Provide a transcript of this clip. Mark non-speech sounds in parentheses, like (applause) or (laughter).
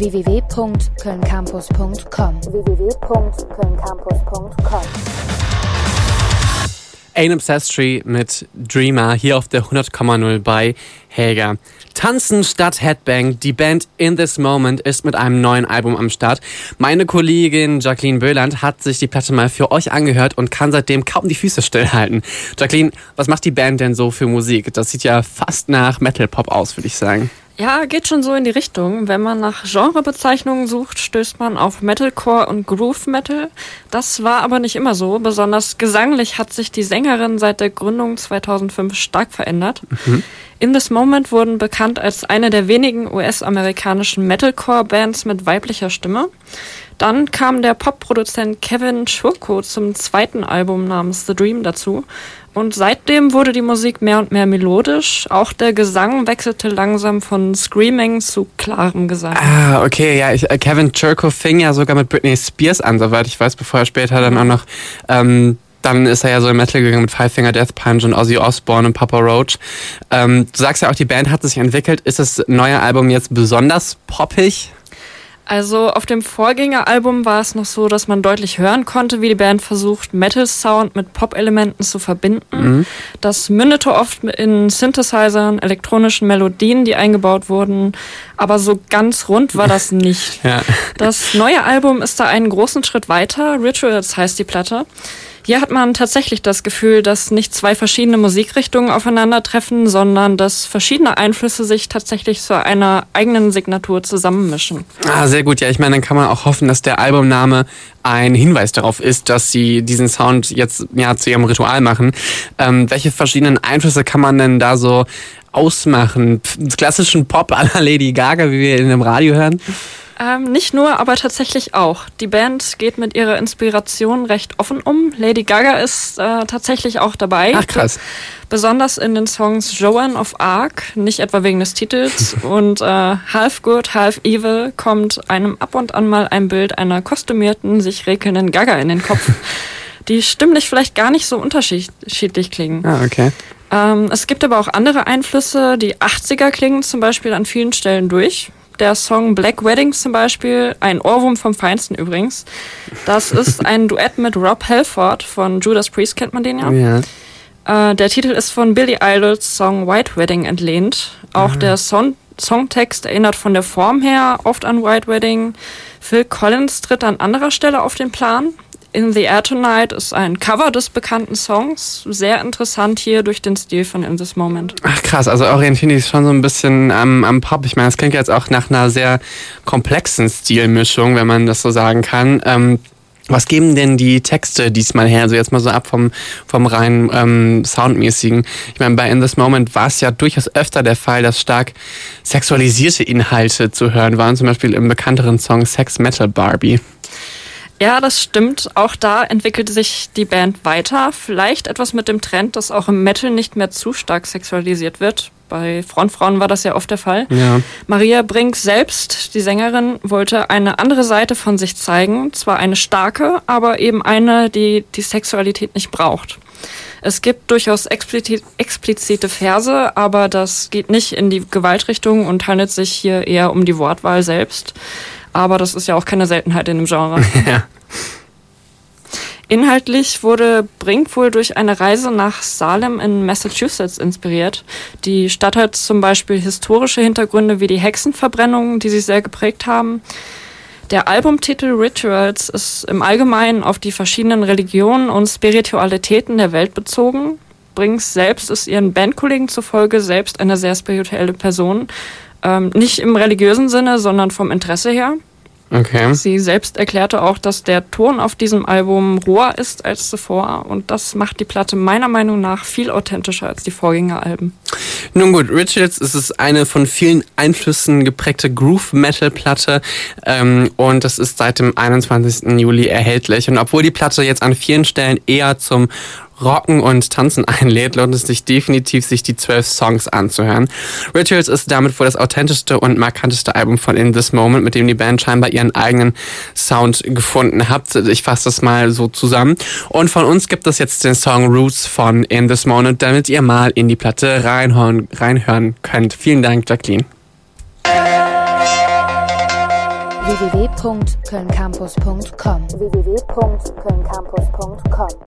www.kölncampus.com www.kölncampus.com Ain Obsessory mit Dreamer hier auf der 100,0 bei Helga. Tanzen statt Headbang. Die Band In This Moment ist mit einem neuen Album am Start. Meine Kollegin Jacqueline Böland hat sich die Platte mal für euch angehört und kann seitdem kaum die Füße stillhalten. Jacqueline, was macht die Band denn so für Musik? Das sieht ja fast nach Metal Pop aus, würde ich sagen. Ja, geht schon so in die Richtung. Wenn man nach Genrebezeichnungen sucht, stößt man auf Metalcore und Groove Metal. Das war aber nicht immer so. Besonders gesanglich hat sich die Sängerin seit der Gründung 2005 stark verändert. Mhm. In This Moment wurden bekannt als eine der wenigen US-amerikanischen Metalcore-Bands mit weiblicher Stimme. Dann kam der Popproduzent Kevin Schurko zum zweiten Album namens The Dream dazu. Und seitdem wurde die Musik mehr und mehr melodisch. Auch der Gesang wechselte langsam von Screaming zu klarem Gesang. Ah, okay, ja. Ich, äh, Kevin Churko fing ja sogar mit Britney Spears an, soweit ich weiß, bevor er später dann auch noch ähm, dann ist er ja so im Metal gegangen mit Five Finger Death Punch und Ozzy Osbourne und Papa Roach. Ähm, du sagst ja auch, die Band hat sich entwickelt. Ist das neue Album jetzt besonders poppig? Also auf dem Vorgängeralbum war es noch so, dass man deutlich hören konnte, wie die Band versucht, Metal-Sound mit Pop-Elementen zu verbinden. Mhm. Das mündete oft in Synthesizern, elektronischen Melodien, die eingebaut wurden, aber so ganz rund war das (laughs) nicht. ja. Das neue Album ist da einen großen Schritt weiter. Rituals heißt die Platte. Hier hat man tatsächlich das Gefühl, dass nicht zwei verschiedene Musikrichtungen aufeinandertreffen, sondern dass verschiedene Einflüsse sich tatsächlich zu einer eigenen Signatur zusammenmischen. Ah, sehr gut. Ja, ich meine, dann kann man auch hoffen, dass der Albumname ein Hinweis darauf ist, dass sie diesen Sound jetzt ja zu ihrem Ritual machen. Ähm, welche verschiedenen Einflüsse kann man denn da so ausmachen? Klassischen Pop la Lady Gaga, wie wir in dem Radio hören? Ähm, nicht nur, aber tatsächlich auch. Die Band geht mit ihrer Inspiration recht offen um. Lady Gaga ist äh, tatsächlich auch dabei. Ach krass. Besonders in den Songs Joan of Arc, nicht etwa wegen des Titels, (laughs) und äh, Half Good, Half Evil kommt einem ab und an mal ein Bild einer kostümierten, sich regelnden Gaga in den Kopf, (laughs) die stimmlich vielleicht gar nicht so unterschiedlich klingen. Ah, okay. Ähm, es gibt aber auch andere Einflüsse. Die 80er klingen zum Beispiel an vielen Stellen durch der Song Black Weddings zum Beispiel, ein Ohrwurm vom Feinsten übrigens. Das ist ein Duett mit Rob Halford von Judas Priest, kennt man den ja. ja. Äh, der Titel ist von Billy Idols Song White Wedding entlehnt. Auch ah. der Song Songtext erinnert von der Form her oft an White Wedding. Phil Collins tritt an anderer Stelle auf den Plan. In the Air Tonight ist ein Cover des bekannten Songs. Sehr interessant hier durch den Stil von In This Moment. Ach krass, also orientieren die sich schon so ein bisschen am, am Pop. Ich meine, das klingt jetzt auch nach einer sehr komplexen Stilmischung, wenn man das so sagen kann. Ähm, was geben denn die Texte diesmal her? Also jetzt mal so ab vom, vom rein ähm, Soundmäßigen. Ich meine, bei In This Moment war es ja durchaus öfter der Fall, dass stark sexualisierte Inhalte zu hören waren. Zum Beispiel im bekannteren Song Sex Metal Barbie. Ja, das stimmt. Auch da entwickelte sich die Band weiter. Vielleicht etwas mit dem Trend, dass auch im Metal nicht mehr zu stark sexualisiert wird. Bei Frontfrauen war das ja oft der Fall. Ja. Maria Brink selbst, die Sängerin, wollte eine andere Seite von sich zeigen. Zwar eine starke, aber eben eine, die die Sexualität nicht braucht. Es gibt durchaus explizit, explizite Verse, aber das geht nicht in die Gewaltrichtung und handelt sich hier eher um die Wortwahl selbst. Aber das ist ja auch keine Seltenheit in dem Genre. (laughs) ja. Inhaltlich wurde Brink wohl durch eine Reise nach Salem in Massachusetts inspiriert. Die Stadt hat zum Beispiel historische Hintergründe wie die Hexenverbrennungen, die sie sehr geprägt haben. Der Albumtitel Rituals ist im Allgemeinen auf die verschiedenen Religionen und Spiritualitäten der Welt bezogen. Brinks selbst ist ihren Bandkollegen zufolge selbst eine sehr spirituelle Person ähm, nicht im religiösen Sinne, sondern vom Interesse her. Okay. Sie selbst erklärte auch, dass der Ton auf diesem Album roher ist als zuvor und das macht die Platte meiner Meinung nach viel authentischer als die Vorgängeralben. Nun gut, Rituals ist es eine von vielen Einflüssen geprägte Groove-Metal-Platte ähm, und das ist seit dem 21. Juli erhältlich. Und obwohl die Platte jetzt an vielen Stellen eher zum Rocken und Tanzen einlädt, lohnt es sich definitiv, sich die zwölf Songs anzuhören. Rituals ist damit wohl das authentischste und markanteste Album von In This Moment, mit dem die Band scheinbar ihren eigenen Sound gefunden hat. Ich fasse das mal so zusammen. Und von uns gibt es jetzt den Song Roots von In This Moment, damit ihr mal in die Platte reinhören, reinhören könnt. Vielen Dank, Jacqueline. www.kölncampus.com www.kölncampus.com